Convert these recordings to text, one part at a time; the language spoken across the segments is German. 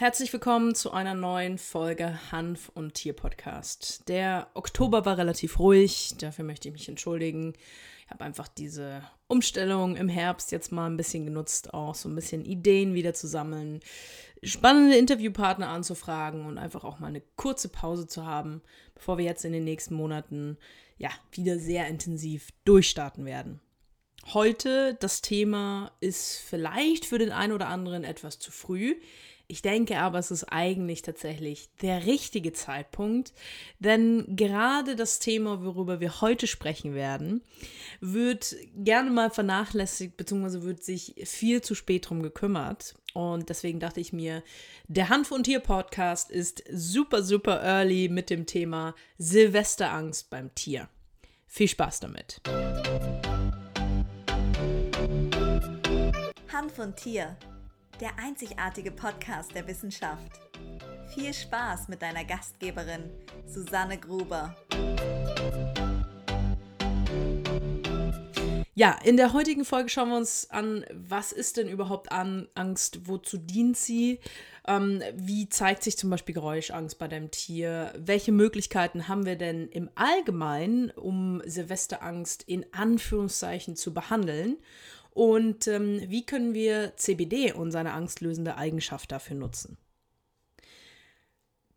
Herzlich willkommen zu einer neuen Folge Hanf und Tier Podcast. Der Oktober war relativ ruhig, dafür möchte ich mich entschuldigen. Ich habe einfach diese Umstellung im Herbst jetzt mal ein bisschen genutzt, auch so ein bisschen Ideen wieder zu sammeln, spannende Interviewpartner anzufragen und einfach auch mal eine kurze Pause zu haben, bevor wir jetzt in den nächsten Monaten ja wieder sehr intensiv durchstarten werden. Heute das Thema ist vielleicht für den einen oder anderen etwas zu früh. Ich denke aber, es ist eigentlich tatsächlich der richtige Zeitpunkt, denn gerade das Thema, worüber wir heute sprechen werden, wird gerne mal vernachlässigt, beziehungsweise wird sich viel zu spät drum gekümmert. Und deswegen dachte ich mir, der Hanf- und Tier-Podcast ist super, super early mit dem Thema Silvesterangst beim Tier. Viel Spaß damit. Hanf und Tier der einzigartige Podcast der Wissenschaft. Viel Spaß mit deiner Gastgeberin Susanne Gruber. Ja, in der heutigen Folge schauen wir uns an, was ist denn überhaupt an Angst, wozu dient sie, ähm, wie zeigt sich zum Beispiel Geräuschangst bei deinem Tier, welche Möglichkeiten haben wir denn im Allgemeinen, um Silvesterangst in Anführungszeichen zu behandeln und ähm, wie können wir CBD und seine angstlösende Eigenschaft dafür nutzen?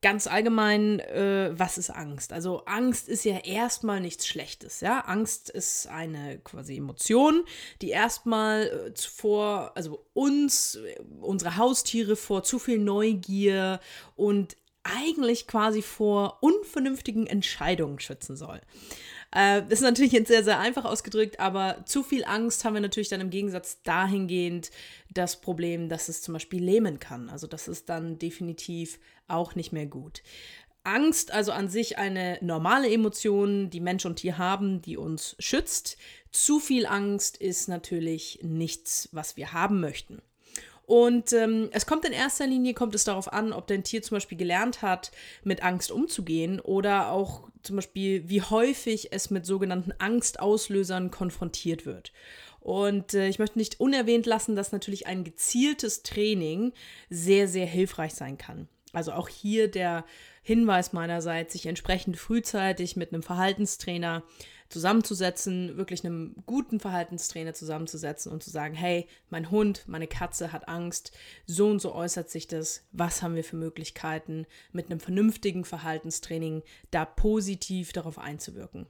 Ganz allgemein, äh, was ist Angst? Also Angst ist ja erstmal nichts Schlechtes, ja. Angst ist eine quasi Emotion, die erstmal äh, vor, also uns, unsere Haustiere vor zu viel Neugier und eigentlich quasi vor unvernünftigen Entscheidungen schützen soll. Äh, ist natürlich jetzt sehr, sehr einfach ausgedrückt, aber zu viel Angst haben wir natürlich dann im Gegensatz dahingehend das Problem, dass es zum Beispiel lähmen kann. Also das ist dann definitiv auch nicht mehr gut. Angst, also an sich eine normale Emotion, die Mensch und Tier haben, die uns schützt. Zu viel Angst ist natürlich nichts, was wir haben möchten. Und ähm, es kommt in erster Linie, kommt es darauf an, ob dein Tier zum Beispiel gelernt hat, mit Angst umzugehen oder auch zum Beispiel, wie häufig es mit sogenannten Angstauslösern konfrontiert wird. Und äh, ich möchte nicht unerwähnt lassen, dass natürlich ein gezieltes Training sehr, sehr hilfreich sein kann. Also auch hier der Hinweis meinerseits, sich entsprechend frühzeitig mit einem Verhaltenstrainer zusammenzusetzen, wirklich einem guten Verhaltenstrainer zusammenzusetzen und zu sagen, hey, mein Hund, meine Katze hat Angst, so und so äußert sich das, was haben wir für Möglichkeiten, mit einem vernünftigen Verhaltenstraining da positiv darauf einzuwirken.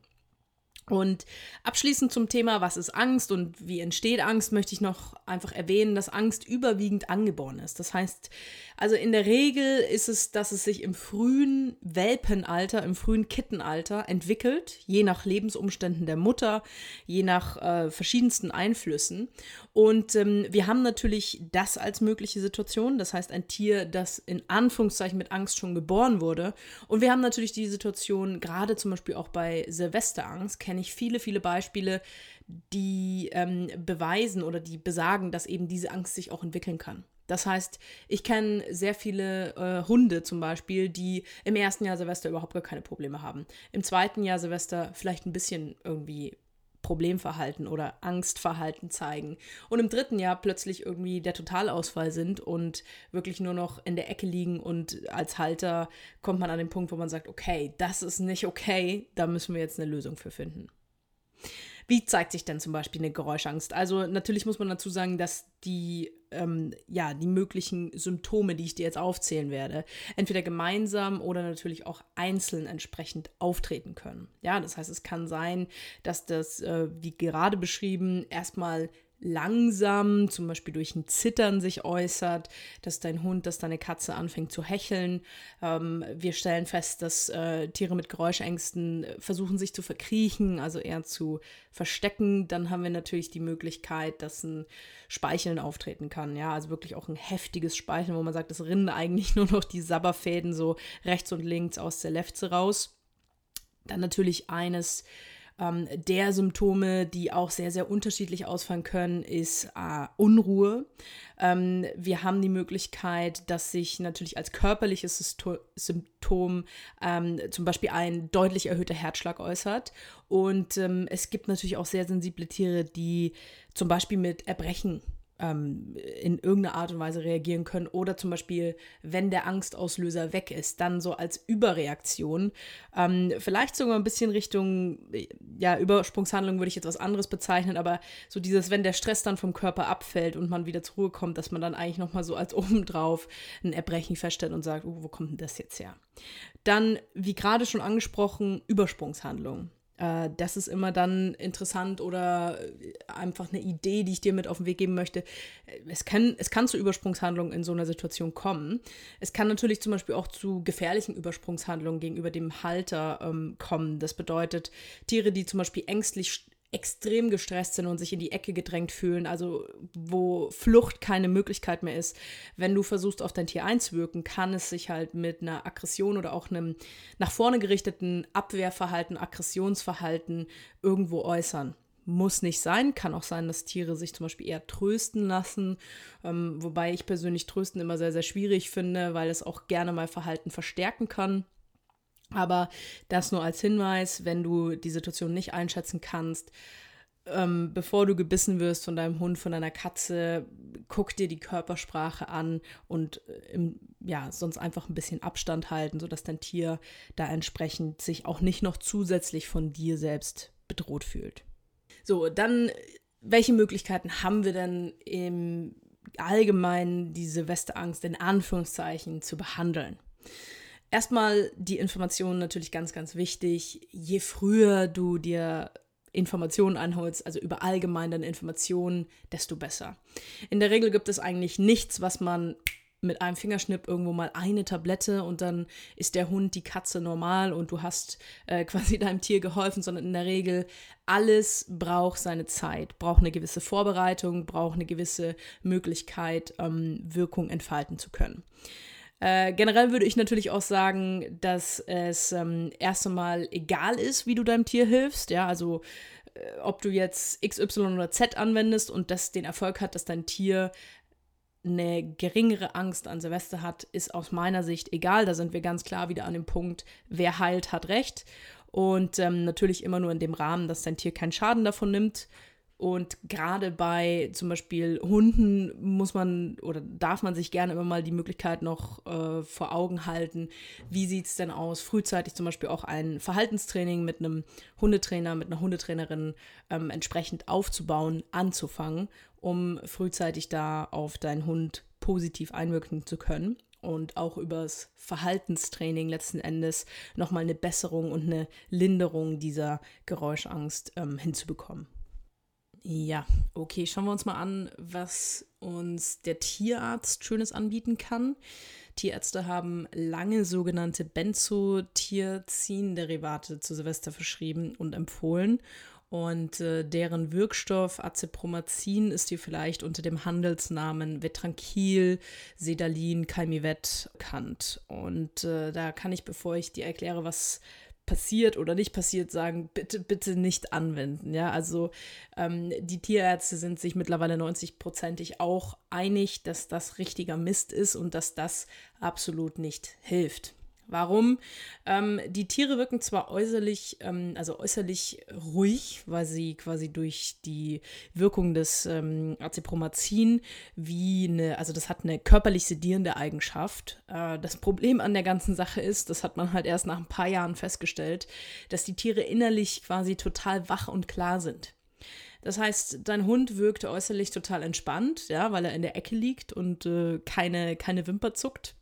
Und abschließend zum Thema, was ist Angst und wie entsteht Angst, möchte ich noch einfach erwähnen, dass Angst überwiegend angeboren ist. Das heißt, also in der Regel ist es, dass es sich im frühen Welpenalter, im frühen Kittenalter entwickelt, je nach Lebensumständen der Mutter, je nach äh, verschiedensten Einflüssen. Und ähm, wir haben natürlich das als mögliche Situation, das heißt ein Tier, das in Anführungszeichen mit Angst schon geboren wurde. Und wir haben natürlich die Situation, gerade zum Beispiel auch bei Silvesterangst, kenne ich viele, viele Beispiele, die ähm, beweisen oder die besagen, dass eben diese Angst sich auch entwickeln kann. Das heißt, ich kenne sehr viele äh, Hunde zum Beispiel, die im ersten Jahr Silvester überhaupt gar keine Probleme haben. Im zweiten Jahr Silvester vielleicht ein bisschen irgendwie Problemverhalten oder Angstverhalten zeigen. Und im dritten Jahr plötzlich irgendwie der Totalausfall sind und wirklich nur noch in der Ecke liegen und als Halter kommt man an den Punkt, wo man sagt, okay, das ist nicht okay, da müssen wir jetzt eine Lösung für finden. Wie zeigt sich denn zum Beispiel eine Geräuschangst? Also natürlich muss man dazu sagen, dass die, ähm, ja, die möglichen Symptome, die ich dir jetzt aufzählen werde, entweder gemeinsam oder natürlich auch einzeln entsprechend auftreten können. Ja, das heißt, es kann sein, dass das, äh, wie gerade beschrieben, erstmal langsam, zum Beispiel durch ein Zittern sich äußert, dass dein Hund, dass deine Katze anfängt zu hecheln. Ähm, wir stellen fest, dass äh, Tiere mit Geräuschängsten versuchen sich zu verkriechen, also eher zu verstecken. Dann haben wir natürlich die Möglichkeit, dass ein Speicheln auftreten kann. Ja, also wirklich auch ein heftiges Speicheln, wo man sagt, es rinnen eigentlich nur noch die Sabberfäden so rechts und links aus der Lefze raus. Dann natürlich eines, ähm, der Symptome, die auch sehr, sehr unterschiedlich ausfallen können, ist äh, Unruhe. Ähm, wir haben die Möglichkeit, dass sich natürlich als körperliches Symptom ähm, zum Beispiel ein deutlich erhöhter Herzschlag äußert. Und ähm, es gibt natürlich auch sehr sensible Tiere, die zum Beispiel mit Erbrechen ähm, in irgendeiner Art und Weise reagieren können. Oder zum Beispiel, wenn der Angstauslöser weg ist, dann so als Überreaktion. Ähm, vielleicht sogar ein bisschen Richtung, ja, Übersprungshandlung würde ich jetzt was anderes bezeichnen, aber so dieses, wenn der Stress dann vom Körper abfällt und man wieder zur Ruhe kommt, dass man dann eigentlich nochmal so als obendrauf ein Erbrechen feststellt und sagt, oh, wo kommt denn das jetzt her? Dann, wie gerade schon angesprochen, Übersprungshandlung. Äh, das ist immer dann interessant oder äh, einfach eine Idee, die ich dir mit auf den Weg geben möchte. Äh, es kann, es kann zu Übersprungshandlungen in so einer Situation kommen. Es kann natürlich zum Beispiel auch zu gefährlichen Übersprungshandlungen gegenüber dem Halter ähm, kommen. Das bedeutet, Tiere, die zum Beispiel ängstlich extrem gestresst sind und sich in die Ecke gedrängt fühlen, also wo Flucht keine Möglichkeit mehr ist. Wenn du versuchst, auf dein Tier einzuwirken, kann es sich halt mit einer Aggression oder auch einem nach vorne gerichteten Abwehrverhalten, Aggressionsverhalten irgendwo äußern. Muss nicht sein, kann auch sein, dass Tiere sich zum Beispiel eher trösten lassen, ähm, wobei ich persönlich Trösten immer sehr, sehr schwierig finde, weil es auch gerne mal Verhalten verstärken kann. Aber das nur als Hinweis, wenn du die Situation nicht einschätzen kannst, ähm, bevor du gebissen wirst von deinem Hund, von deiner Katze, guck dir die Körpersprache an und äh, im, ja, sonst einfach ein bisschen Abstand halten, sodass dein Tier da entsprechend sich auch nicht noch zusätzlich von dir selbst bedroht fühlt. So, dann, welche Möglichkeiten haben wir denn im Allgemeinen diese Westeangst in Anführungszeichen zu behandeln? Erstmal die Informationen natürlich ganz, ganz wichtig. Je früher du dir Informationen einholst, also über allgemeine Informationen, desto besser. In der Regel gibt es eigentlich nichts, was man mit einem Fingerschnipp irgendwo mal eine Tablette und dann ist der Hund, die Katze normal und du hast äh, quasi deinem Tier geholfen, sondern in der Regel alles braucht seine Zeit, braucht eine gewisse Vorbereitung, braucht eine gewisse Möglichkeit, ähm, Wirkung entfalten zu können. Äh, generell würde ich natürlich auch sagen, dass es ähm, erst einmal egal ist, wie du deinem Tier hilfst. Ja, also äh, ob du jetzt X, Y oder Z anwendest und das den Erfolg hat, dass dein Tier eine geringere Angst an Silvester hat, ist aus meiner Sicht egal. Da sind wir ganz klar wieder an dem Punkt, wer heilt, hat recht. Und ähm, natürlich immer nur in dem Rahmen, dass dein Tier keinen Schaden davon nimmt. Und gerade bei zum Beispiel Hunden muss man oder darf man sich gerne immer mal die Möglichkeit noch äh, vor Augen halten, wie sieht es denn aus, frühzeitig zum Beispiel auch ein Verhaltenstraining mit einem Hundetrainer, mit einer Hundetrainerin ähm, entsprechend aufzubauen, anzufangen, um frühzeitig da auf deinen Hund positiv einwirken zu können und auch übers Verhaltenstraining letzten Endes nochmal eine Besserung und eine Linderung dieser Geräuschangst ähm, hinzubekommen. Ja, okay, schauen wir uns mal an, was uns der Tierarzt Schönes anbieten kann. Tierärzte haben lange sogenannte Benzodiazin-Derivate zu Silvester verschrieben und empfohlen. Und äh, deren Wirkstoff Acepromazin ist hier vielleicht unter dem Handelsnamen Vetranquil, Sedalin, Calmivet bekannt. Und äh, da kann ich, bevor ich dir erkläre, was passiert oder nicht passiert, sagen, bitte, bitte nicht anwenden. Ja, also ähm, die Tierärzte sind sich mittlerweile 90-prozentig auch einig, dass das richtiger Mist ist und dass das absolut nicht hilft. Warum? Ähm, die Tiere wirken zwar äußerlich, ähm, also äußerlich ruhig, weil sie quasi durch die Wirkung des ähm, Acepromazin wie eine, also das hat eine körperlich sedierende Eigenschaft. Äh, das Problem an der ganzen Sache ist, das hat man halt erst nach ein paar Jahren festgestellt, dass die Tiere innerlich quasi total wach und klar sind. Das heißt, dein Hund wirkt äußerlich total entspannt, ja, weil er in der Ecke liegt und äh, keine, keine Wimper zuckt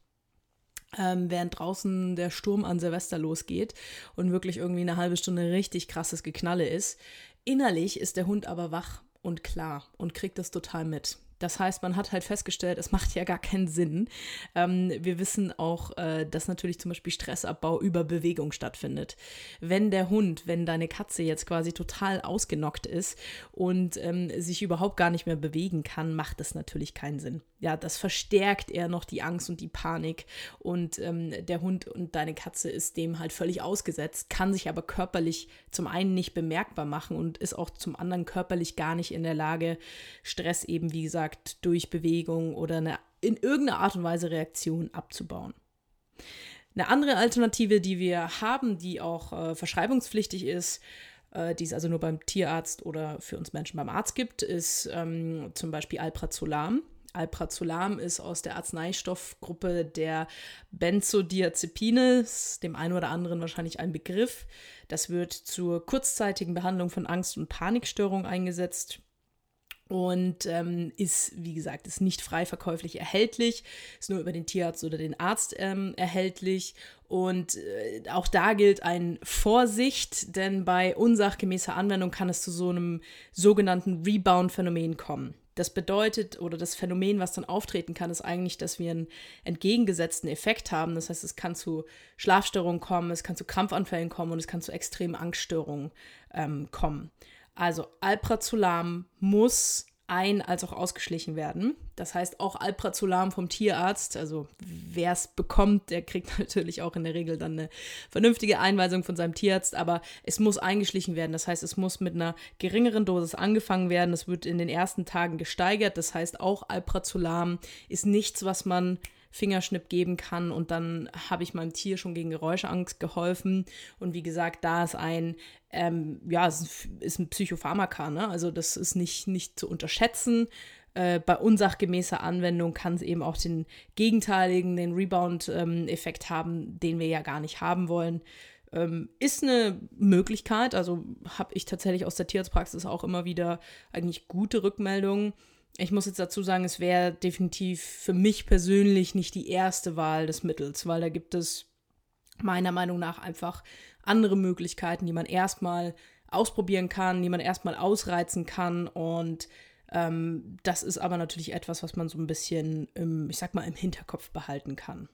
ähm, während draußen der Sturm an Silvester losgeht und wirklich irgendwie eine halbe Stunde richtig krasses Geknalle ist. Innerlich ist der Hund aber wach und klar und kriegt das total mit. Das heißt, man hat halt festgestellt, es macht ja gar keinen Sinn. Ähm, wir wissen auch, äh, dass natürlich zum Beispiel Stressabbau über Bewegung stattfindet. Wenn der Hund, wenn deine Katze jetzt quasi total ausgenockt ist und ähm, sich überhaupt gar nicht mehr bewegen kann, macht das natürlich keinen Sinn ja, das verstärkt eher noch die Angst und die Panik. Und ähm, der Hund und deine Katze ist dem halt völlig ausgesetzt, kann sich aber körperlich zum einen nicht bemerkbar machen und ist auch zum anderen körperlich gar nicht in der Lage, Stress eben, wie gesagt, durch Bewegung oder eine in irgendeiner Art und Weise Reaktion abzubauen. Eine andere Alternative, die wir haben, die auch äh, verschreibungspflichtig ist, äh, die es also nur beim Tierarzt oder für uns Menschen beim Arzt gibt, ist ähm, zum Beispiel Alprazolam. Alprazolam ist aus der Arzneistoffgruppe der Benzodiazepine, dem einen oder anderen wahrscheinlich ein Begriff. Das wird zur kurzzeitigen Behandlung von Angst- und Panikstörungen eingesetzt und ähm, ist, wie gesagt, ist nicht frei verkäuflich erhältlich, ist nur über den Tierarzt oder den Arzt ähm, erhältlich. Und äh, auch da gilt ein Vorsicht, denn bei unsachgemäßer Anwendung kann es zu so einem sogenannten Rebound-Phänomen kommen. Das bedeutet, oder das Phänomen, was dann auftreten kann, ist eigentlich, dass wir einen entgegengesetzten Effekt haben. Das heißt, es kann zu Schlafstörungen kommen, es kann zu Krampfanfällen kommen und es kann zu extremen Angststörungen ähm, kommen. Also Alprazolam muss ein- als auch ausgeschlichen werden. Das heißt, auch Alprazolam vom Tierarzt, also wer es bekommt, der kriegt natürlich auch in der Regel dann eine vernünftige Einweisung von seinem Tierarzt, aber es muss eingeschlichen werden. Das heißt, es muss mit einer geringeren Dosis angefangen werden. Es wird in den ersten Tagen gesteigert. Das heißt, auch Alprazolam ist nichts, was man Fingerschnipp geben kann und dann habe ich meinem Tier schon gegen Geräuschangst geholfen. Und wie gesagt, da ist ein, ähm, ja, ist ein Psychopharmaka, ne? also das ist nicht, nicht zu unterschätzen. Äh, bei unsachgemäßer Anwendung kann es eben auch den gegenteiligen, den Rebound-Effekt ähm, haben, den wir ja gar nicht haben wollen. Ähm, ist eine Möglichkeit, also habe ich tatsächlich aus der Tierarztpraxis auch immer wieder eigentlich gute Rückmeldungen. Ich muss jetzt dazu sagen, es wäre definitiv für mich persönlich nicht die erste Wahl des Mittels, weil da gibt es meiner Meinung nach einfach andere Möglichkeiten, die man erstmal ausprobieren kann, die man erstmal ausreizen kann und ähm, das ist aber natürlich etwas, was man so ein bisschen, im, ich sag mal, im Hinterkopf behalten kann.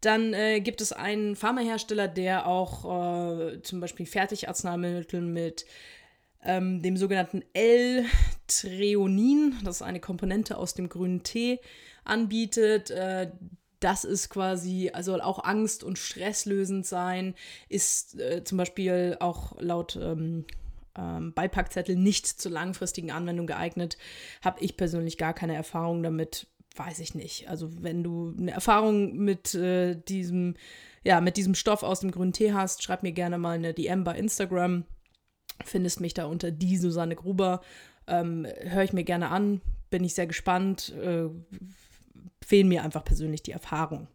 Dann äh, gibt es einen Pharmahersteller, der auch äh, zum Beispiel Fertigarzneimittel mit ähm, dem sogenannten L-Treonin, das ist eine Komponente aus dem grünen Tee, anbietet. Äh, das ist quasi, also auch Angst- und Stresslösend sein, ist äh, zum Beispiel auch laut ähm, ähm, Beipackzettel nicht zur langfristigen Anwendung geeignet. Habe ich persönlich gar keine Erfahrung damit, weiß ich nicht. Also wenn du eine Erfahrung mit äh, diesem, ja, mit diesem Stoff aus dem grünen Tee hast, schreib mir gerne mal eine DM bei Instagram findest mich da unter die Susanne Gruber. Ähm, Höre ich mir gerne an, bin ich sehr gespannt. Äh, fehlen mir einfach persönlich die Erfahrung.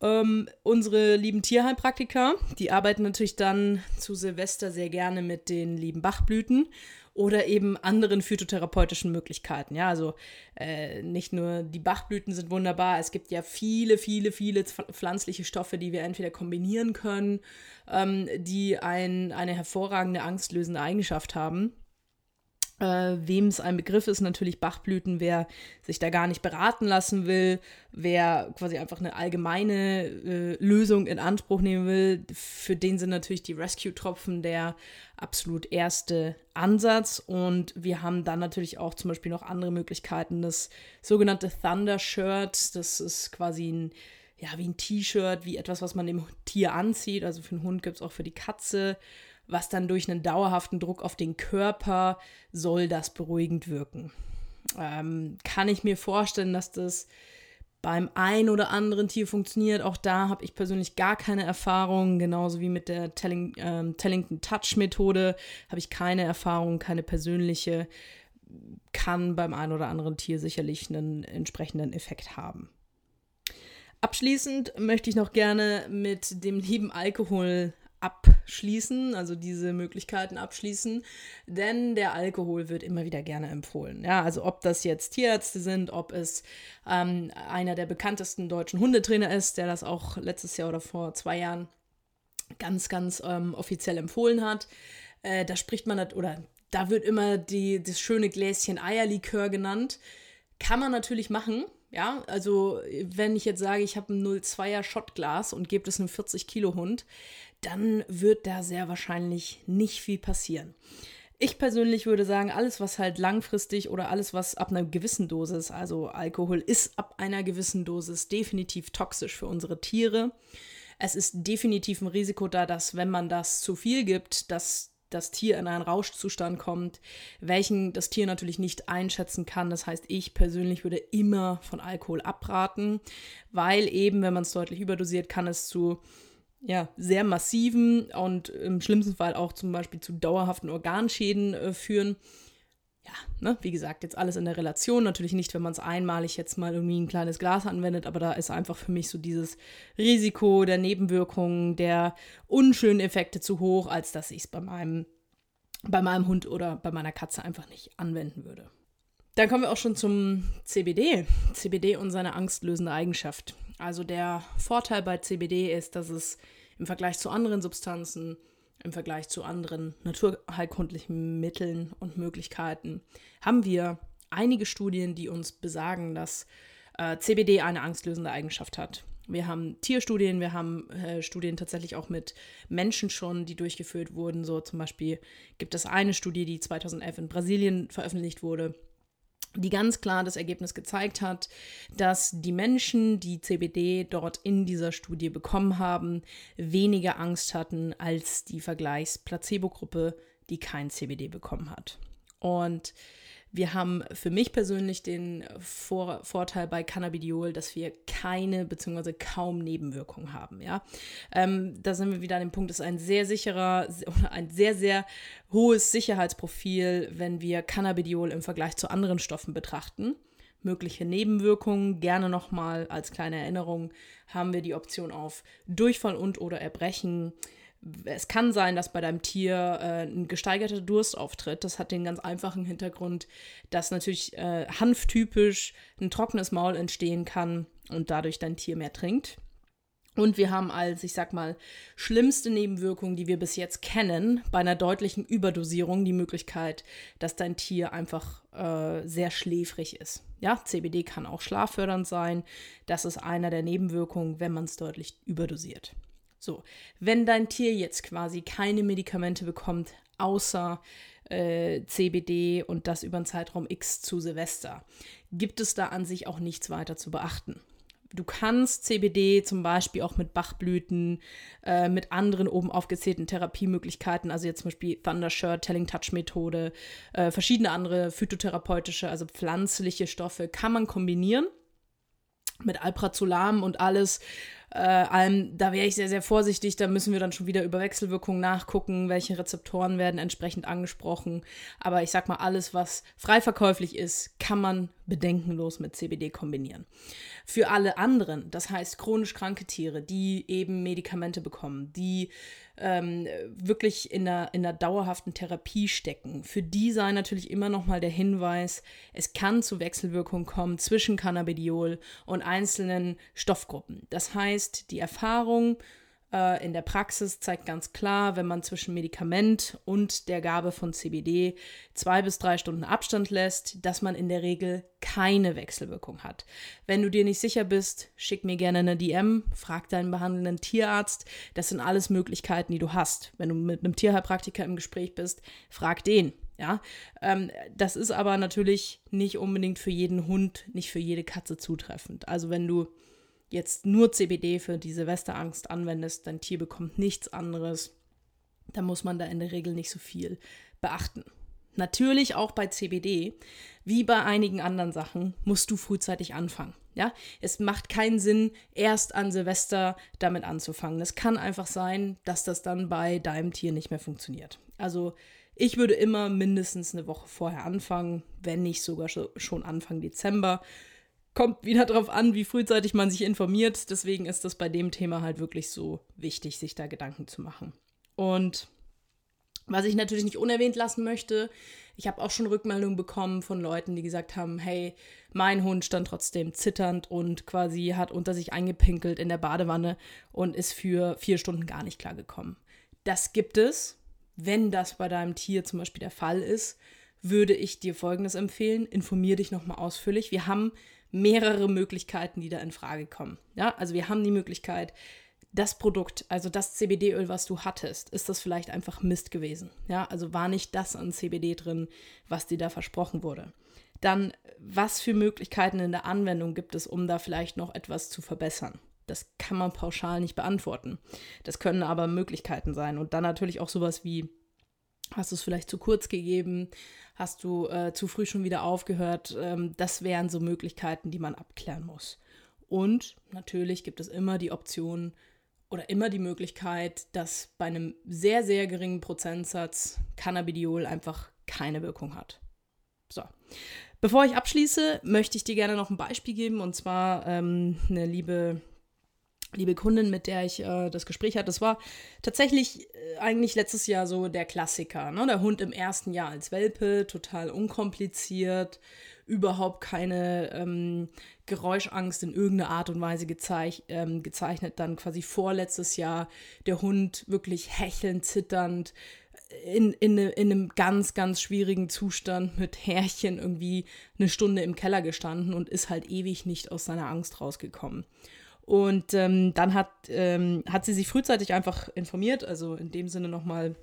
Ähm, unsere lieben Tierheilpraktiker, die arbeiten natürlich dann zu Silvester sehr gerne mit den lieben Bachblüten oder eben anderen phytotherapeutischen Möglichkeiten. Ja, also äh, nicht nur die Bachblüten sind wunderbar, es gibt ja viele, viele, viele pflanzliche Stoffe, die wir entweder kombinieren können, ähm, die ein, eine hervorragende angstlösende Eigenschaft haben. Äh, Wem es ein Begriff ist, natürlich Bachblüten, wer sich da gar nicht beraten lassen will, wer quasi einfach eine allgemeine äh, Lösung in Anspruch nehmen will, für den sind natürlich die Rescue-Tropfen der absolut erste Ansatz. Und wir haben dann natürlich auch zum Beispiel noch andere Möglichkeiten. Das sogenannte Thunder Shirt, das ist quasi ein, ja, wie ein T-Shirt, wie etwas, was man dem Tier anzieht. Also für den Hund gibt es auch für die Katze was dann durch einen dauerhaften Druck auf den Körper soll das beruhigend wirken. Ähm, kann ich mir vorstellen, dass das beim ein oder anderen Tier funktioniert. Auch da habe ich persönlich gar keine Erfahrung, genauso wie mit der Telling, ähm, Tellington Touch Methode habe ich keine Erfahrung, keine persönliche. Kann beim ein oder anderen Tier sicherlich einen entsprechenden Effekt haben. Abschließend möchte ich noch gerne mit dem lieben Alkohol abschließen, also diese Möglichkeiten abschließen, denn der Alkohol wird immer wieder gerne empfohlen. Ja, also ob das jetzt Tierärzte sind, ob es ähm, einer der bekanntesten deutschen Hundetrainer ist, der das auch letztes Jahr oder vor zwei Jahren ganz, ganz ähm, offiziell empfohlen hat. Äh, da spricht man, oder da wird immer die, das schöne Gläschen Eierlikör genannt. Kann man natürlich machen, ja, also wenn ich jetzt sage, ich habe ein 0,2er Schottglas und gebe das einem 40 Kilo Hund, dann wird da sehr wahrscheinlich nicht viel passieren. Ich persönlich würde sagen, alles, was halt langfristig oder alles, was ab einer gewissen Dosis, also Alkohol ist ab einer gewissen Dosis definitiv toxisch für unsere Tiere. Es ist definitiv ein Risiko da, dass wenn man das zu viel gibt, dass das Tier in einen Rauschzustand kommt, welchen das Tier natürlich nicht einschätzen kann. Das heißt, ich persönlich würde immer von Alkohol abraten, weil eben, wenn man es deutlich überdosiert, kann es zu ja, sehr massiven und im schlimmsten Fall auch zum Beispiel zu dauerhaften Organschäden äh, führen. Ja, ne, wie gesagt, jetzt alles in der Relation. Natürlich nicht, wenn man es einmalig jetzt mal irgendwie ein kleines Glas anwendet, aber da ist einfach für mich so dieses Risiko der Nebenwirkungen, der unschönen Effekte zu hoch, als dass ich es bei meinem, bei meinem Hund oder bei meiner Katze einfach nicht anwenden würde. Dann kommen wir auch schon zum CBD. CBD und seine angstlösende Eigenschaft. Also der Vorteil bei CBD ist, dass es im Vergleich zu anderen Substanzen, im Vergleich zu anderen naturheilkundlichen Mitteln und Möglichkeiten, haben wir einige Studien, die uns besagen, dass äh, CBD eine angstlösende Eigenschaft hat. Wir haben Tierstudien, wir haben äh, Studien tatsächlich auch mit Menschen schon, die durchgeführt wurden. So zum Beispiel gibt es eine Studie, die 2011 in Brasilien veröffentlicht wurde, die ganz klar das Ergebnis gezeigt hat, dass die Menschen, die CBD dort in dieser Studie bekommen haben, weniger Angst hatten als die Vergleichs-Placebo-Gruppe, die kein CBD bekommen hat. Und wir haben für mich persönlich den Vor Vorteil bei Cannabidiol, dass wir keine bzw. kaum Nebenwirkungen haben. Ja? Ähm, da sind wir wieder an dem Punkt, es ist ein sehr sicherer oder ein sehr, sehr hohes Sicherheitsprofil, wenn wir Cannabidiol im Vergleich zu anderen Stoffen betrachten mögliche Nebenwirkungen. Gerne nochmal als kleine Erinnerung haben wir die Option auf Durchfall und oder Erbrechen, es kann sein, dass bei deinem Tier äh, ein gesteigerter Durst auftritt. Das hat den ganz einfachen Hintergrund, dass natürlich äh, hanftypisch ein trockenes Maul entstehen kann und dadurch dein Tier mehr trinkt. Und wir haben als, ich sag mal, schlimmste Nebenwirkung, die wir bis jetzt kennen, bei einer deutlichen Überdosierung die Möglichkeit, dass dein Tier einfach äh, sehr schläfrig ist. Ja, CBD kann auch schlaffördernd sein. Das ist einer der Nebenwirkungen, wenn man es deutlich überdosiert. So, wenn dein Tier jetzt quasi keine Medikamente bekommt, außer äh, CBD und das über einen Zeitraum X zu Silvester, gibt es da an sich auch nichts weiter zu beachten. Du kannst CBD zum Beispiel auch mit Bachblüten, äh, mit anderen oben aufgezählten Therapiemöglichkeiten, also jetzt zum Beispiel Thundershirt, Telling Touch Methode, äh, verschiedene andere phytotherapeutische, also pflanzliche Stoffe, kann man kombinieren mit Alprazolam und alles äh, allem, da wäre ich sehr, sehr vorsichtig. Da müssen wir dann schon wieder über Wechselwirkungen nachgucken, welche Rezeptoren werden entsprechend angesprochen. Aber ich sag mal, alles, was frei verkäuflich ist, kann man bedenkenlos mit CBD kombinieren. Für alle anderen, das heißt chronisch kranke Tiere, die eben Medikamente bekommen, die ähm, wirklich in einer, in einer dauerhaften Therapie stecken, für die sei natürlich immer noch mal der Hinweis, es kann zu Wechselwirkungen kommen zwischen Cannabidiol und einzelnen Stoffgruppen. Das heißt, die Erfahrung äh, in der Praxis zeigt ganz klar, wenn man zwischen Medikament und der Gabe von CBD zwei bis drei Stunden Abstand lässt, dass man in der Regel keine Wechselwirkung hat. Wenn du dir nicht sicher bist, schick mir gerne eine DM, frag deinen behandelnden Tierarzt. Das sind alles Möglichkeiten, die du hast. Wenn du mit einem Tierheilpraktiker im Gespräch bist, frag den. Ja, ähm, das ist aber natürlich nicht unbedingt für jeden Hund, nicht für jede Katze zutreffend. Also wenn du jetzt nur CBD für die Silvesterangst anwendest, dein Tier bekommt nichts anderes, dann muss man da in der Regel nicht so viel beachten. Natürlich auch bei CBD, wie bei einigen anderen Sachen, musst du frühzeitig anfangen. Ja, es macht keinen Sinn, erst an Silvester damit anzufangen. Es kann einfach sein, dass das dann bei deinem Tier nicht mehr funktioniert. Also ich würde immer mindestens eine Woche vorher anfangen, wenn nicht sogar schon Anfang Dezember kommt wieder darauf an, wie frühzeitig man sich informiert. Deswegen ist das bei dem Thema halt wirklich so wichtig, sich da Gedanken zu machen. Und was ich natürlich nicht unerwähnt lassen möchte, ich habe auch schon Rückmeldungen bekommen von Leuten, die gesagt haben, hey, mein Hund stand trotzdem zitternd und quasi hat unter sich eingepinkelt in der Badewanne und ist für vier Stunden gar nicht klargekommen. Das gibt es. Wenn das bei deinem Tier zum Beispiel der Fall ist, würde ich dir Folgendes empfehlen. Informier dich nochmal ausführlich. Wir haben mehrere Möglichkeiten, die da in Frage kommen. Ja, also wir haben die Möglichkeit, das Produkt, also das CBD-Öl, was du hattest, ist das vielleicht einfach Mist gewesen. Ja, also war nicht das an CBD drin, was dir da versprochen wurde. Dann, was für Möglichkeiten in der Anwendung gibt es, um da vielleicht noch etwas zu verbessern? Das kann man pauschal nicht beantworten. Das können aber Möglichkeiten sein. Und dann natürlich auch sowas wie Hast du es vielleicht zu kurz gegeben? Hast du äh, zu früh schon wieder aufgehört? Ähm, das wären so Möglichkeiten, die man abklären muss. Und natürlich gibt es immer die Option, oder immer die Möglichkeit, dass bei einem sehr, sehr geringen Prozentsatz Cannabidiol einfach keine Wirkung hat. So. Bevor ich abschließe, möchte ich dir gerne noch ein Beispiel geben und zwar ähm, eine liebe liebe Kundin, mit der ich äh, das Gespräch hatte, das war tatsächlich äh, eigentlich letztes Jahr so der Klassiker. Ne? Der Hund im ersten Jahr als Welpe, total unkompliziert, überhaupt keine ähm, Geräuschangst in irgendeiner Art und Weise gezeich ähm, gezeichnet. Dann quasi vorletztes Jahr der Hund wirklich hechelnd, zitternd, in, in, ne, in einem ganz, ganz schwierigen Zustand mit Härchen irgendwie eine Stunde im Keller gestanden und ist halt ewig nicht aus seiner Angst rausgekommen. Und ähm, dann hat, ähm, hat sie sich frühzeitig einfach informiert, also in dem Sinne nochmal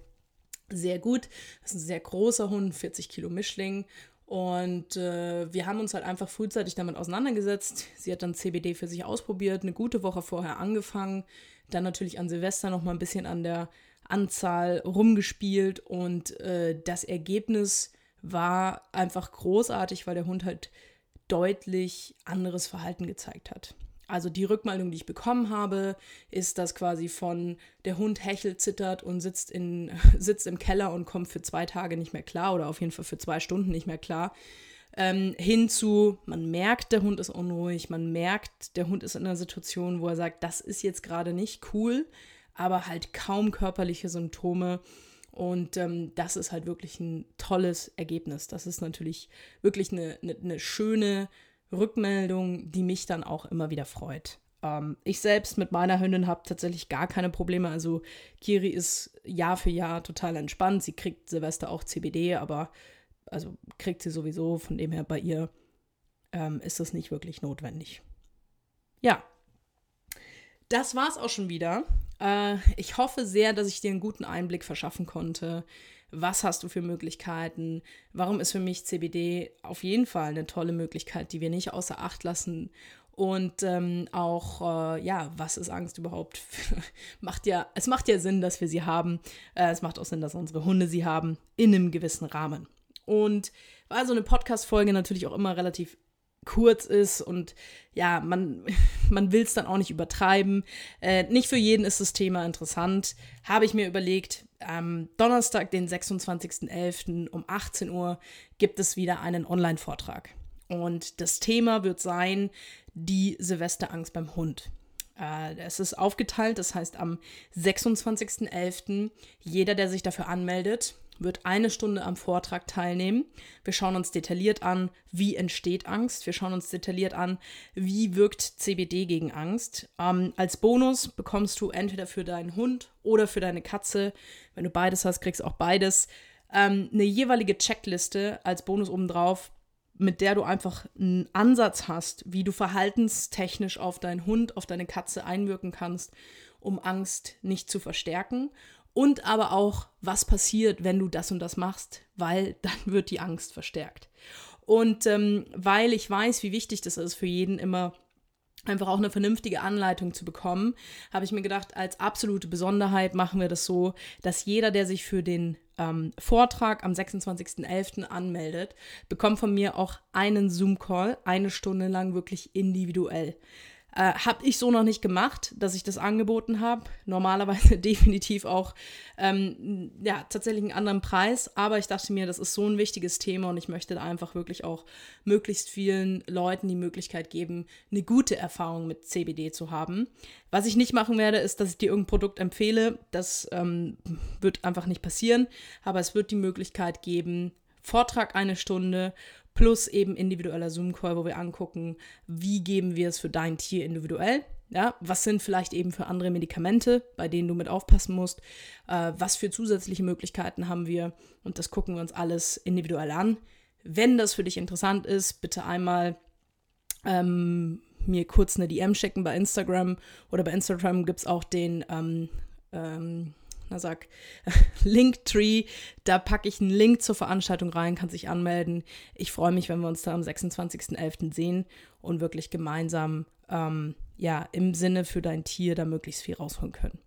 sehr gut. Das ist ein sehr großer Hund, 40 Kilo Mischling. Und äh, wir haben uns halt einfach frühzeitig damit auseinandergesetzt. Sie hat dann CBD für sich ausprobiert, eine gute Woche vorher angefangen, dann natürlich an Silvester nochmal ein bisschen an der Anzahl rumgespielt und äh, das Ergebnis war einfach großartig, weil der Hund halt deutlich anderes Verhalten gezeigt hat. Also die Rückmeldung, die ich bekommen habe, ist, dass quasi von der Hund hechelt, zittert und sitzt, in, sitzt im Keller und kommt für zwei Tage nicht mehr klar oder auf jeden Fall für zwei Stunden nicht mehr klar. Ähm, hinzu, man merkt, der Hund ist unruhig, man merkt, der Hund ist in einer Situation, wo er sagt, das ist jetzt gerade nicht cool, aber halt kaum körperliche Symptome. Und ähm, das ist halt wirklich ein tolles Ergebnis. Das ist natürlich wirklich eine, eine, eine schöne Rückmeldung, die mich dann auch immer wieder freut. Ähm, ich selbst mit meiner Hündin habe tatsächlich gar keine Probleme. Also Kiri ist Jahr für Jahr total entspannt. Sie kriegt Silvester auch CBD, aber also kriegt sie sowieso. Von dem her bei ihr ähm, ist das nicht wirklich notwendig. Ja, das war's auch schon wieder. Äh, ich hoffe sehr, dass ich dir einen guten Einblick verschaffen konnte was hast du für Möglichkeiten, warum ist für mich CBD auf jeden Fall eine tolle Möglichkeit, die wir nicht außer Acht lassen. Und ähm, auch, äh, ja, was ist Angst überhaupt? macht ja, es macht ja Sinn, dass wir sie haben. Äh, es macht auch Sinn, dass unsere Hunde sie haben, in einem gewissen Rahmen. Und war so eine Podcast-Folge natürlich auch immer relativ kurz ist und ja, man, man will es dann auch nicht übertreiben. Äh, nicht für jeden ist das Thema interessant. Habe ich mir überlegt, am Donnerstag, den 26.11. um 18 Uhr gibt es wieder einen Online-Vortrag. Und das Thema wird sein, die Silvesterangst beim Hund. Äh, es ist aufgeteilt, das heißt am 26.11. jeder, der sich dafür anmeldet, wird eine Stunde am Vortrag teilnehmen. Wir schauen uns detailliert an, wie entsteht Angst. Wir schauen uns detailliert an, wie wirkt CBD gegen Angst. Ähm, als Bonus bekommst du entweder für deinen Hund oder für deine Katze, wenn du beides hast, kriegst du auch beides, ähm, eine jeweilige Checkliste als Bonus obendrauf, mit der du einfach einen Ansatz hast, wie du verhaltenstechnisch auf deinen Hund, auf deine Katze einwirken kannst, um Angst nicht zu verstärken und aber auch, was passiert, wenn du das und das machst, weil dann wird die Angst verstärkt. Und ähm, weil ich weiß, wie wichtig das ist für jeden immer einfach auch eine vernünftige Anleitung zu bekommen, habe ich mir gedacht, als absolute Besonderheit machen wir das so, dass jeder, der sich für den ähm, Vortrag am 26.11. anmeldet, bekommt von mir auch einen Zoom-Call, eine Stunde lang wirklich individuell. Äh, habe ich so noch nicht gemacht, dass ich das angeboten habe. Normalerweise definitiv auch ähm, ja, tatsächlich einen anderen Preis. Aber ich dachte mir, das ist so ein wichtiges Thema und ich möchte da einfach wirklich auch möglichst vielen Leuten die Möglichkeit geben, eine gute Erfahrung mit CBD zu haben. Was ich nicht machen werde, ist, dass ich dir irgendein Produkt empfehle. Das ähm, wird einfach nicht passieren. Aber es wird die Möglichkeit geben, Vortrag eine Stunde plus eben individueller Zoom-Call, wo wir angucken, wie geben wir es für dein Tier individuell. Ja, was sind vielleicht eben für andere Medikamente, bei denen du mit aufpassen musst? Äh, was für zusätzliche Möglichkeiten haben wir? Und das gucken wir uns alles individuell an. Wenn das für dich interessant ist, bitte einmal ähm, mir kurz eine DM schicken bei Instagram oder bei Instagram gibt es auch den ähm, ähm, na sag, Linktree, da packe ich einen Link zur Veranstaltung rein, kann sich anmelden. Ich freue mich, wenn wir uns da am 26.11. sehen und wirklich gemeinsam, ähm, ja, im Sinne für dein Tier da möglichst viel rausholen können.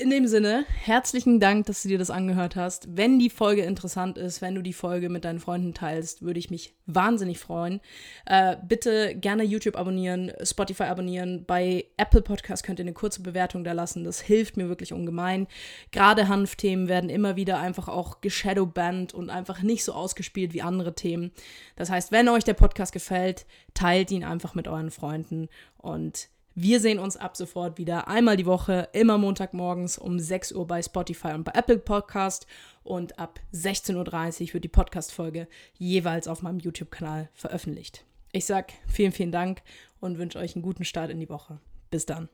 In dem Sinne, herzlichen Dank, dass du dir das angehört hast. Wenn die Folge interessant ist, wenn du die Folge mit deinen Freunden teilst, würde ich mich wahnsinnig freuen. Äh, bitte gerne YouTube abonnieren, Spotify abonnieren. Bei Apple Podcast könnt ihr eine kurze Bewertung da lassen. Das hilft mir wirklich ungemein. Gerade Hanfthemen werden immer wieder einfach auch geshadowbanned und einfach nicht so ausgespielt wie andere Themen. Das heißt, wenn euch der Podcast gefällt, teilt ihn einfach mit euren Freunden und wir sehen uns ab sofort wieder einmal die Woche, immer Montagmorgens um 6 Uhr bei Spotify und bei Apple Podcast. Und ab 16.30 Uhr wird die Podcast-Folge jeweils auf meinem YouTube-Kanal veröffentlicht. Ich sage vielen, vielen Dank und wünsche euch einen guten Start in die Woche. Bis dann.